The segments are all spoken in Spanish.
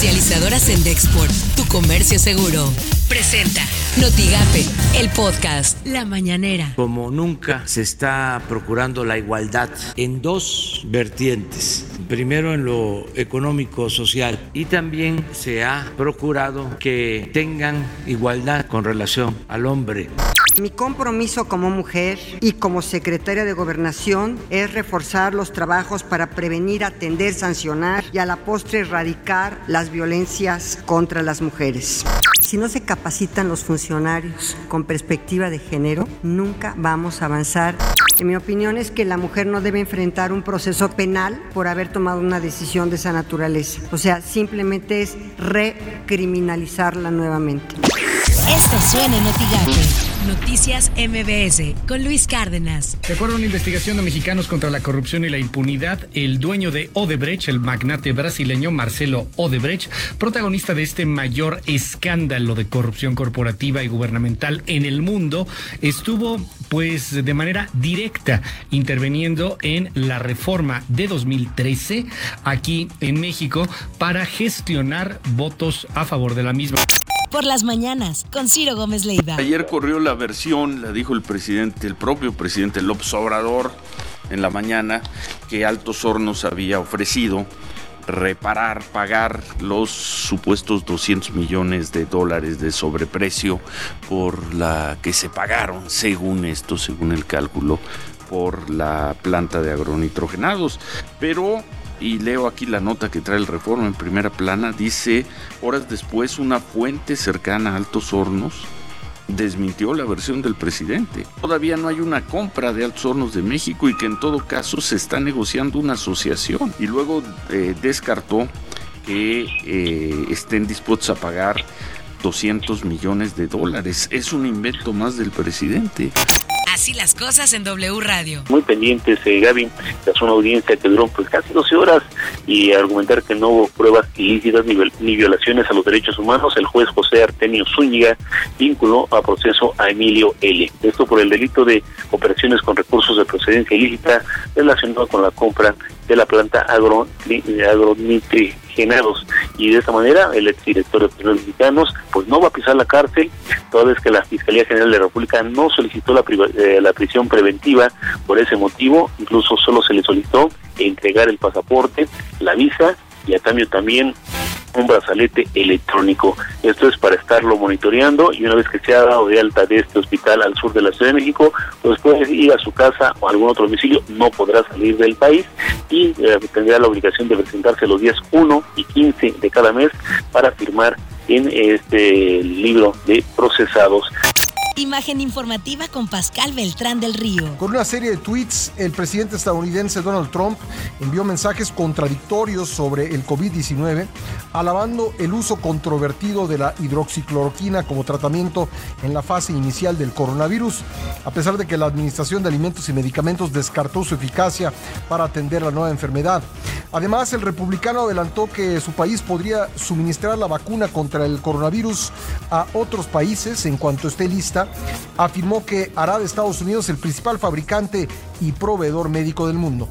Comercializadoras en Dexport, tu comercio seguro. Presenta Notigape, el podcast La Mañanera. Como nunca se está procurando la igualdad en dos vertientes. Primero en lo económico social y también se ha procurado que tengan igualdad con relación al hombre. Mi compromiso como mujer y como secretaria de gobernación es reforzar los trabajos para prevenir, atender, sancionar y a la postre erradicar las violencias contra las mujeres. Si no se capacitan los funcionarios con perspectiva de género, nunca vamos a avanzar. En mi opinión es que la mujer no debe enfrentar un proceso penal por haber tomado una decisión de esa naturaleza. O sea, simplemente es recriminalizarla nuevamente. Esto suena en Noticias MBS con Luis Cárdenas. De acuerdo a una investigación de mexicanos contra la corrupción y la impunidad, el dueño de Odebrecht, el magnate brasileño Marcelo Odebrecht, protagonista de este mayor escándalo de corrupción corporativa y gubernamental en el mundo, estuvo pues de manera directa interviniendo en la reforma de 2013 aquí en México para gestionar votos a favor de la misma por las mañanas con Ciro Gómez Leiva. Ayer corrió la versión, la dijo el presidente, el propio presidente López Obrador en la mañana, que Altos Hornos había ofrecido reparar, pagar los supuestos 200 millones de dólares de sobreprecio por la que se pagaron, según esto, según el cálculo, por la planta de agronitrogenados. Pero y leo aquí la nota que trae el Reforma en primera plana, dice, horas después una fuente cercana a Altos Hornos desmintió la versión del presidente. Todavía no hay una compra de Altos Hornos de México y que en todo caso se está negociando una asociación. Y luego eh, descartó que eh, estén dispuestos a pagar 200 millones de dólares. Es un invento más del presidente. Así las cosas en W Radio. Muy pendientes, eh, Gaby, tras una audiencia que duró pues casi 12 horas y argumentar que no hubo pruebas ilícitas ni, ni violaciones a los derechos humanos, el juez José Artemio Zúñiga vinculó a proceso a Emilio L. Esto por el delito de operaciones con recursos de procedencia ilícita relacionado con la compra de la planta agro, y de esta manera el exdirector de Petróleos Mexicanos pues no va a pisar la cárcel toda vez que la Fiscalía General de la República no solicitó la, eh, la prisión preventiva por ese motivo, incluso solo se le solicitó entregar el pasaporte, la visa y a cambio también un brazalete electrónico. Esto es para estarlo monitoreando y una vez que se ha dado de alta de este hospital al sur de la Ciudad de México, pues puede ir a su casa o a algún otro domicilio, no podrá salir del país y eh, tendrá la obligación de presentarse los días 1 y 15 de cada mes para firmar en este libro de procesados. Imagen informativa con Pascal Beltrán del Río. Con una serie de tweets, el presidente estadounidense Donald Trump envió mensajes contradictorios sobre el COVID-19, alabando el uso controvertido de la hidroxicloroquina como tratamiento en la fase inicial del coronavirus, a pesar de que la Administración de Alimentos y Medicamentos descartó su eficacia para atender la nueva enfermedad. Además, el republicano adelantó que su país podría suministrar la vacuna contra el coronavirus a otros países en cuanto esté lista. Afirmó que hará de Estados Unidos el principal fabricante y proveedor médico del mundo.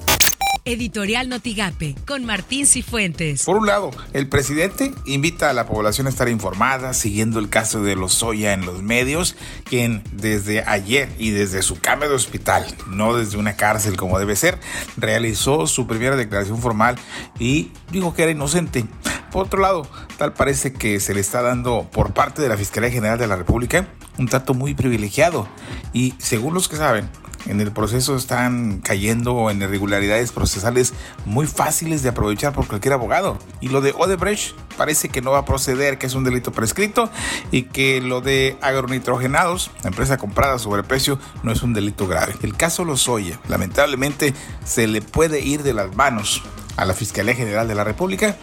Editorial Notigape con Martín Cifuentes. Por un lado, el presidente invita a la población a estar informada, siguiendo el caso de los Soya en los medios, quien desde ayer y desde su cama de hospital, no desde una cárcel como debe ser, realizó su primera declaración formal y dijo que era inocente. Por otro lado, tal parece que se le está dando por parte de la Fiscalía General de la República un trato muy privilegiado y según los que saben, en el proceso están cayendo en irregularidades procesales muy fáciles de aprovechar por cualquier abogado. Y lo de Odebrecht parece que no va a proceder, que es un delito prescrito y que lo de agronitrogenados, la empresa comprada sobre precio, no es un delito grave. El caso Lozoya, lamentablemente, se le puede ir de las manos a la Fiscalía General de la República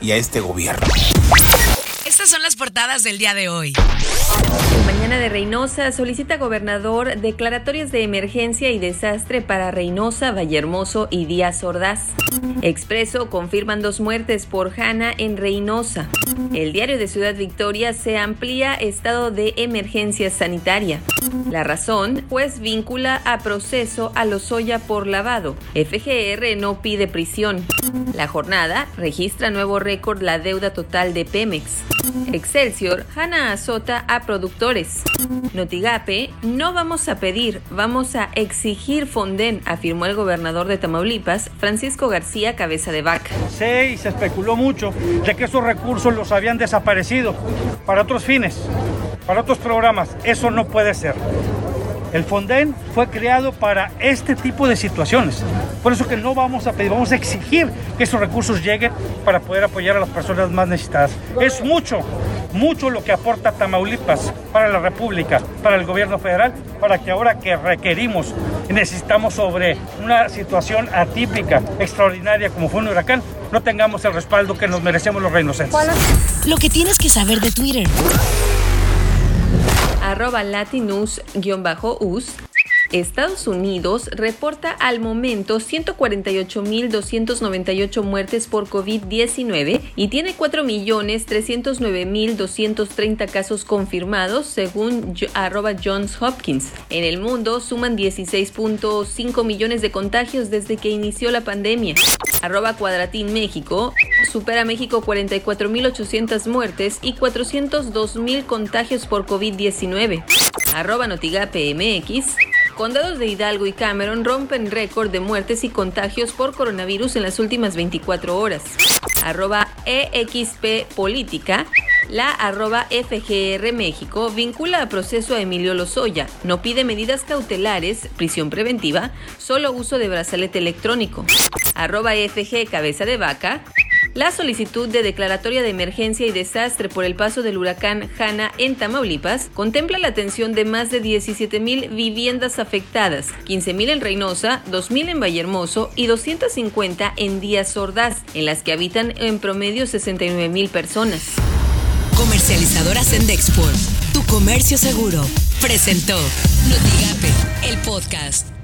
y a este gobierno. Estas son las portadas del día de hoy. Mañana de Reynosa solicita gobernador declaratorias de emergencia y desastre para Reynosa, Vallehermoso y Díaz Ordaz. Expreso confirman dos muertes por Hanna en Reynosa. El diario de Ciudad Victoria se amplía estado de emergencia sanitaria. La razón, pues vincula a proceso a Lozoya por lavado. FGR no pide prisión. La jornada registra nuevo récord la deuda total de Pemex. Excelsior, Hanna azota a productores. Notigape, no vamos a pedir, vamos a exigir Fonden, afirmó el gobernador de Tamaulipas, Francisco García Cabeza de Vaca. Se, se especuló mucho de que esos recursos los habían desaparecido para otros fines, para otros programas. Eso no puede ser. El Fonden fue creado para este tipo de situaciones. Por eso que no vamos a pedir, vamos a exigir que esos recursos lleguen para poder apoyar a las personas más necesitadas. Es mucho, mucho lo que aporta Tamaulipas para la República, para el gobierno federal, para que ahora que requerimos necesitamos sobre una situación atípica, extraordinaria como fue un huracán, no tengamos el respaldo que nos merecemos los reinocentes. Lo que tienes que saber de Twitter arroba latinus-us, Estados Unidos reporta al momento 148.298 muertes por COVID-19 y tiene 4.309.230 casos confirmados según arroba Johns Hopkins. En el mundo suman 16.5 millones de contagios desde que inició la pandemia. Arroba Cuadratín México supera México 44.800 muertes y 402.000 contagios por COVID-19. Arroba Notigape MX. Condados de Hidalgo y Cameron rompen récord de muertes y contagios por coronavirus en las últimas 24 horas. Arroba EXP Política. La arroba FGR México vincula a proceso a Emilio Lozoya. No pide medidas cautelares, prisión preventiva, solo uso de brazalete electrónico. Arroba FG Cabeza de Vaca. La solicitud de declaratoria de emergencia y desastre por el paso del huracán Hanna en Tamaulipas contempla la atención de más de 17 mil viviendas afectadas, 15 mil en Reynosa, 2 mil en Vallehermoso y 250 en Díaz Ordaz, en las que habitan en promedio 69 mil personas. Comercializadora Sendexport, tu comercio seguro, presentó Notigape, el podcast.